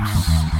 House.